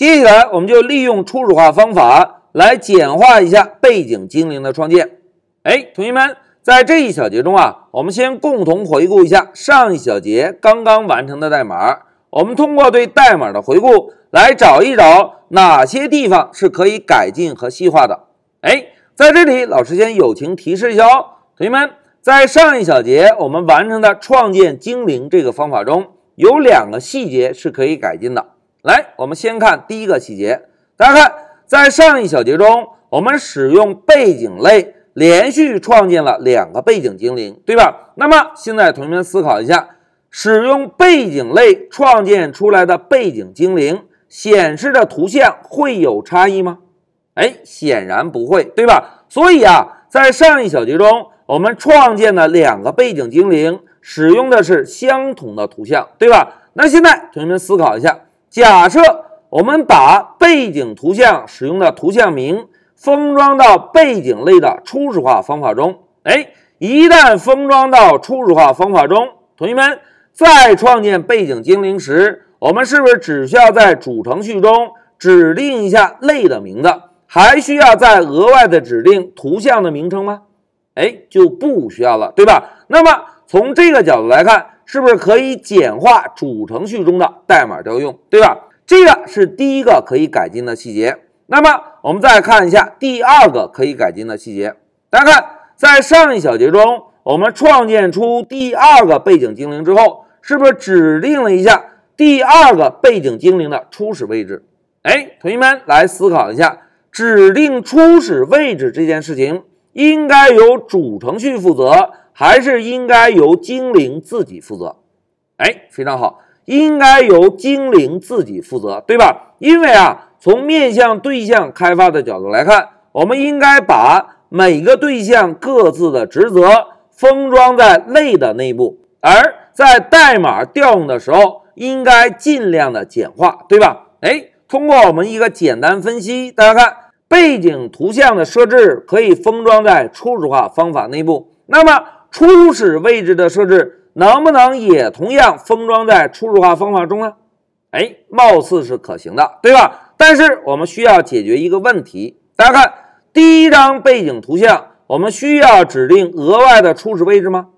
接下来，我们就利用初始化方法来简化一下背景精灵的创建。哎，同学们，在这一小节中啊，我们先共同回顾一下上一小节刚刚完成的代码。我们通过对代码的回顾，来找一找哪些地方是可以改进和细化的。哎，在这里，老师先友情提示一下哦，同学们，在上一小节我们完成的创建精灵这个方法中，有两个细节是可以改进的。来，我们先看第一个细节。大家看，在上一小节中，我们使用背景类连续创建了两个背景精灵，对吧？那么现在同学们思考一下。使用背景类创建出来的背景精灵显示的图像会有差异吗？哎，显然不会，对吧？所以啊，在上一小节中，我们创建的两个背景精灵使用的是相同的图像，对吧？那现在同学们思考一下，假设我们把背景图像使用的图像名封装到背景类的初始化方法中，哎，一旦封装到初始化方法中，同学们。在创建背景精灵时，我们是不是只需要在主程序中指定一下类的名字，还需要再额外的指定图像的名称吗？哎，就不需要了，对吧？那么从这个角度来看，是不是可以简化主程序中的代码调用，对吧？这个是第一个可以改进的细节。那么我们再看一下第二个可以改进的细节。大家看，在上一小节中。我们创建出第二个背景精灵之后，是不是指定了一下第二个背景精灵的初始位置？哎，同学们来思考一下，指定初始位置这件事情应该由主程序负责，还是应该由精灵自己负责？哎，非常好，应该由精灵自己负责，对吧？因为啊，从面向对象开发的角度来看，我们应该把每个对象各自的职责。封装在类的内部，而在代码调用的时候，应该尽量的简化，对吧？哎，通过我们一个简单分析，大家看背景图像的设置可以封装在初始化方法内部，那么初始位置的设置能不能也同样封装在初始化方法中呢？哎，貌似是可行的，对吧？但是我们需要解决一个问题，大家看第一张背景图像。我们需要指定额外的初始位置吗？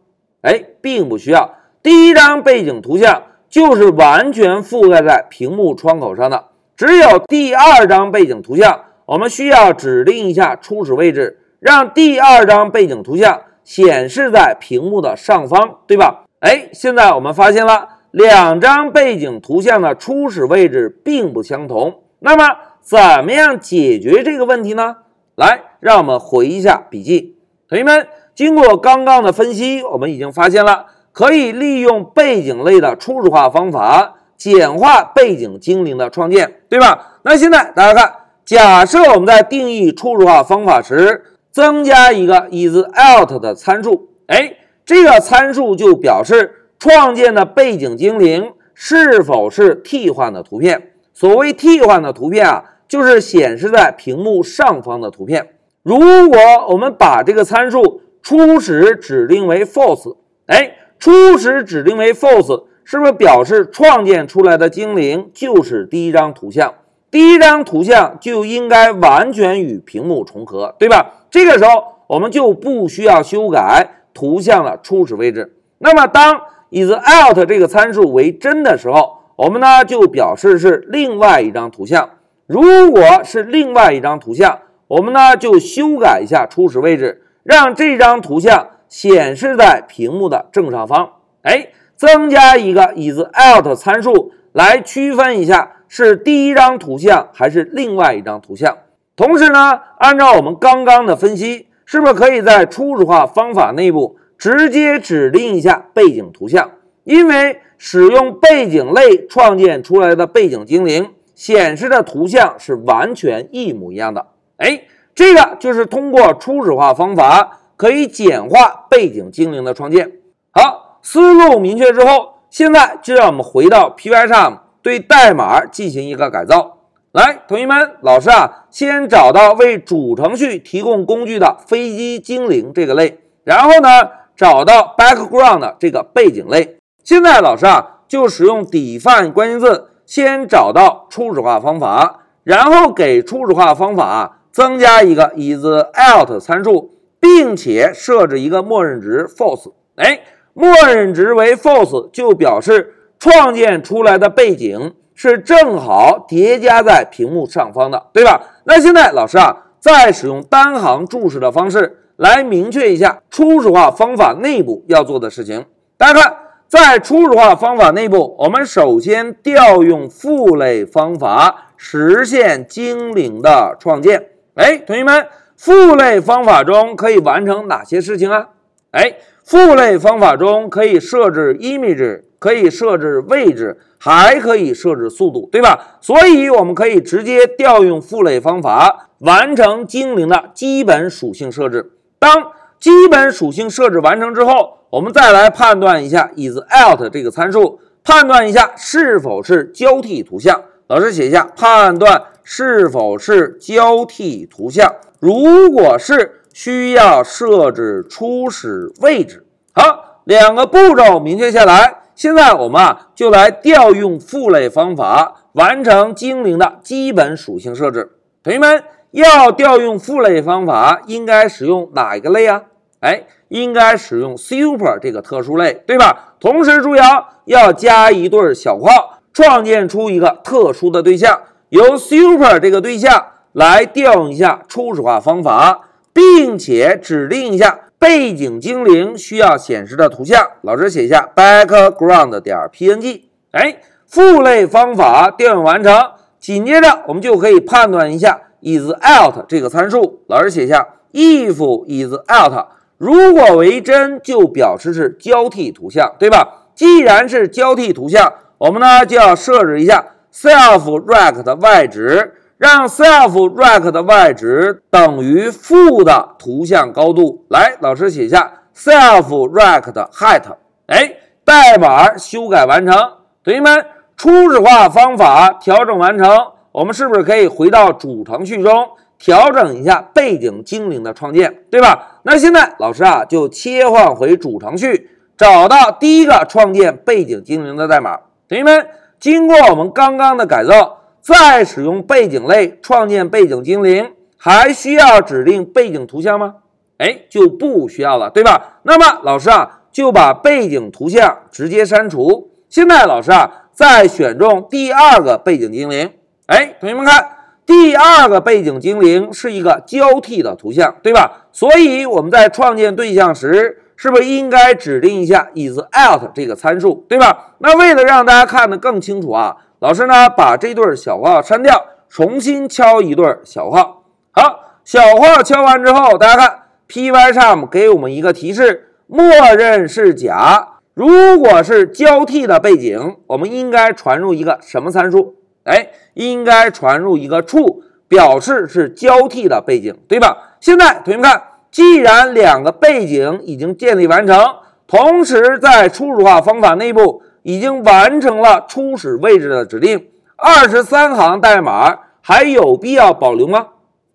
哎，并不需要。第一张背景图像就是完全覆盖在屏幕窗口上的，只有第二张背景图像，我们需要指定一下初始位置，让第二张背景图像显示在屏幕的上方，对吧？哎，现在我们发现了两张背景图像的初始位置并不相同，那么怎么样解决这个问题呢？来，让我们回一下笔记，同学们，经过刚刚的分析，我们已经发现了可以利用背景类的初始化方法简化背景精灵的创建，对吧？那现在大家看，假设我们在定义初始化方法时增加一个 isOut 的参数，哎，这个参数就表示创建的背景精灵是否是替换的图片。所谓替换的图片啊。就是显示在屏幕上方的图片。如果我们把这个参数初始指定为 false，哎，初始指定为 false，是不是表示创建出来的精灵就是第一张图像？第一张图像就应该完全与屏幕重合，对吧？这个时候我们就不需要修改图像的初始位置。那么当 isOut 这个参数为真的时候，我们呢就表示是另外一张图像。如果是另外一张图像，我们呢就修改一下初始位置，让这张图像显示在屏幕的正上方。哎，增加一个 isOut 参数来区分一下是第一张图像还是另外一张图像。同时呢，按照我们刚刚的分析，是不是可以在初始化方法内部直接指定一下背景图像？因为使用背景类创建出来的背景精灵。显示的图像是完全一模一样的，哎，这个就是通过初始化方法可以简化背景精灵的创建。好，思路明确之后，现在就让我们回到 Pycharm 对代码进行一个改造。来，同学们，老师啊，先找到为主程序提供工具的飞机精灵这个类，然后呢，找到 background 这个背景类。现在老师啊，就使用 define 关键字。先找到初始化方法，然后给初始化方法增加一个 isOut 参数，并且设置一个默认值 false。哎，默认值为 false 就表示创建出来的背景是正好叠加在屏幕上方的，对吧？那现在老师啊，再使用单行注释的方式来明确一下初始化方法内部要做的事情。大家看。在初始化方法内部，我们首先调用父类方法实现精灵的创建。哎，同学们，父类方法中可以完成哪些事情啊？哎，父类方法中可以设置 image，可以设置位置，还可以设置速度，对吧？所以我们可以直接调用父类方法完成精灵的基本属性设置。当基本属性设置完成之后，我们再来判断一下 isOut 这个参数，判断一下是否是交替图像。老师写一下，判断是否是交替图像。如果是，需要设置初始位置。好，两个步骤明确下来。现在我们啊，就来调用父类方法完成精灵的基本属性设置。同学们，要调用父类方法，应该使用哪一个类啊？哎，应该使用 super 这个特殊类，对吧？同时注意啊，要加一对小括号，创建出一个特殊的对象，由 super 这个对象来调用一下初始化方法，并且指定一下背景精灵需要显示的图像。老师写一下 background 点 png。哎，父类方法调用完成，紧接着我们就可以判断一下 isOut 这个参数。老师写下 if isOut。如果为真，就表示是交替图像，对吧？既然是交替图像，我们呢就要设置一下 self_rect 的 y 值，让 self_rect 的 y 值等于负的图像高度。来，老师写下 self_rect height。哎，代码修改完成，同学们，初始化方法调整完成，我们是不是可以回到主程序中？调整一下背景精灵的创建，对吧？那现在老师啊，就切换回主程序，找到第一个创建背景精灵的代码。同学们，经过我们刚刚的改造，再使用背景类创建背景精灵，还需要指定背景图像吗？哎，就不需要了，对吧？那么老师啊，就把背景图像直接删除。现在老师啊，再选中第二个背景精灵。哎，同学们看。第二个背景精灵是一个交替的图像，对吧？所以我们在创建对象时，是不是应该指定一下 isOut 这个参数，对吧？那为了让大家看得更清楚啊，老师呢把这对小括号删掉，重新敲一对小括号。好，小括号敲完之后，大家看 Pycharm 给我们一个提示，默认是假。如果是交替的背景，我们应该传入一个什么参数？哎，应该传入一个 true，表示是交替的背景，对吧？现在同学们看，既然两个背景已经建立完成，同时在初始化方法内部已经完成了初始位置的指定，二十三行代码还有必要保留吗？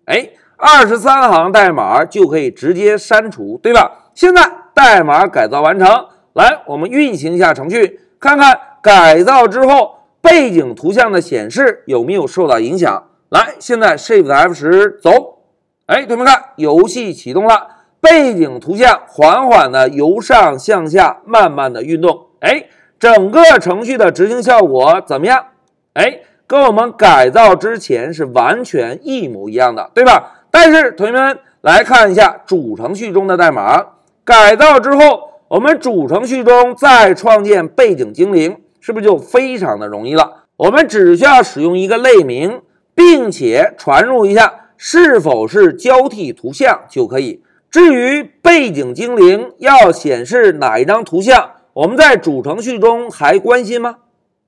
哎，二十三行代码就可以直接删除，对吧？现在代码改造完成，来，我们运行一下程序，看看改造之后。背景图像的显示有没有受到影响？来，现在 Shift F 十走，哎，同学们看，游戏启动了，背景图像缓缓的由上向下慢慢的运动，哎，整个程序的执行效果怎么样？哎，跟我们改造之前是完全一模一样的，对吧？但是同学们来看一下主程序中的代码，改造之后，我们主程序中再创建背景精灵。是不是就非常的容易了？我们只需要使用一个类名，并且传入一下是否是交替图像就可以。至于背景精灵要显示哪一张图像，我们在主程序中还关心吗？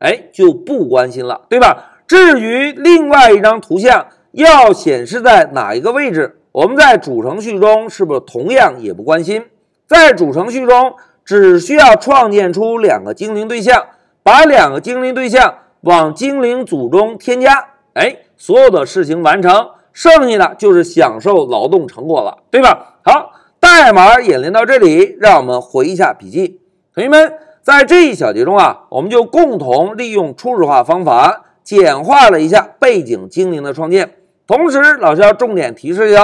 哎，就不关心了，对吧？至于另外一张图像要显示在哪一个位置，我们在主程序中是不是同样也不关心？在主程序中只需要创建出两个精灵对象。把两个精灵对象往精灵组中添加，哎，所有的事情完成，剩下的就是享受劳动成果了，对吧？好，代码演练到这里，让我们回一下笔记。同学们，在这一小节中啊，我们就共同利用初始化方法简化了一下背景精灵的创建。同时，老师要重点提示一下，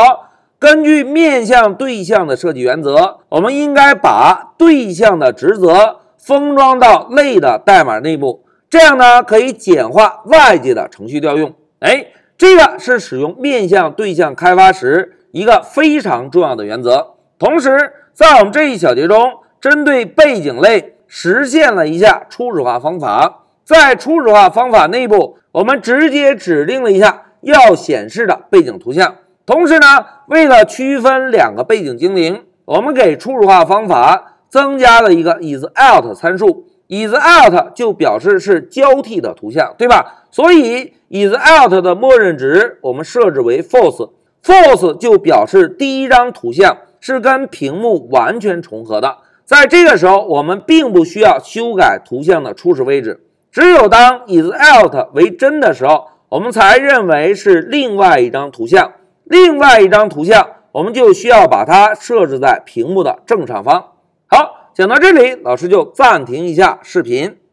根据面向对象的设计原则，我们应该把对象的职责封装到类的代码内部，这样呢可以简化外界的程序调用。哎，这个是使用面向对象开发时一个非常重要的原则。同时，在我们这一小节中，针对背景类。实现了一下初始化方法，在初始化方法内部，我们直接指定了一下要显示的背景图像。同时呢，为了区分两个背景精灵，我们给初始化方法增加了一个 is out 参数。，is out 就表示是交替的图像，对吧？所以 is out 的默认值我们设置为 false。false 就表示第一张图像是跟屏幕完全重合的。在这个时候，我们并不需要修改图像的初始位置，只有当 is out 为真的时候，我们才认为是另外一张图像。另外一张图像，我们就需要把它设置在屏幕的正上方。好，讲到这里，老师就暂停一下视频。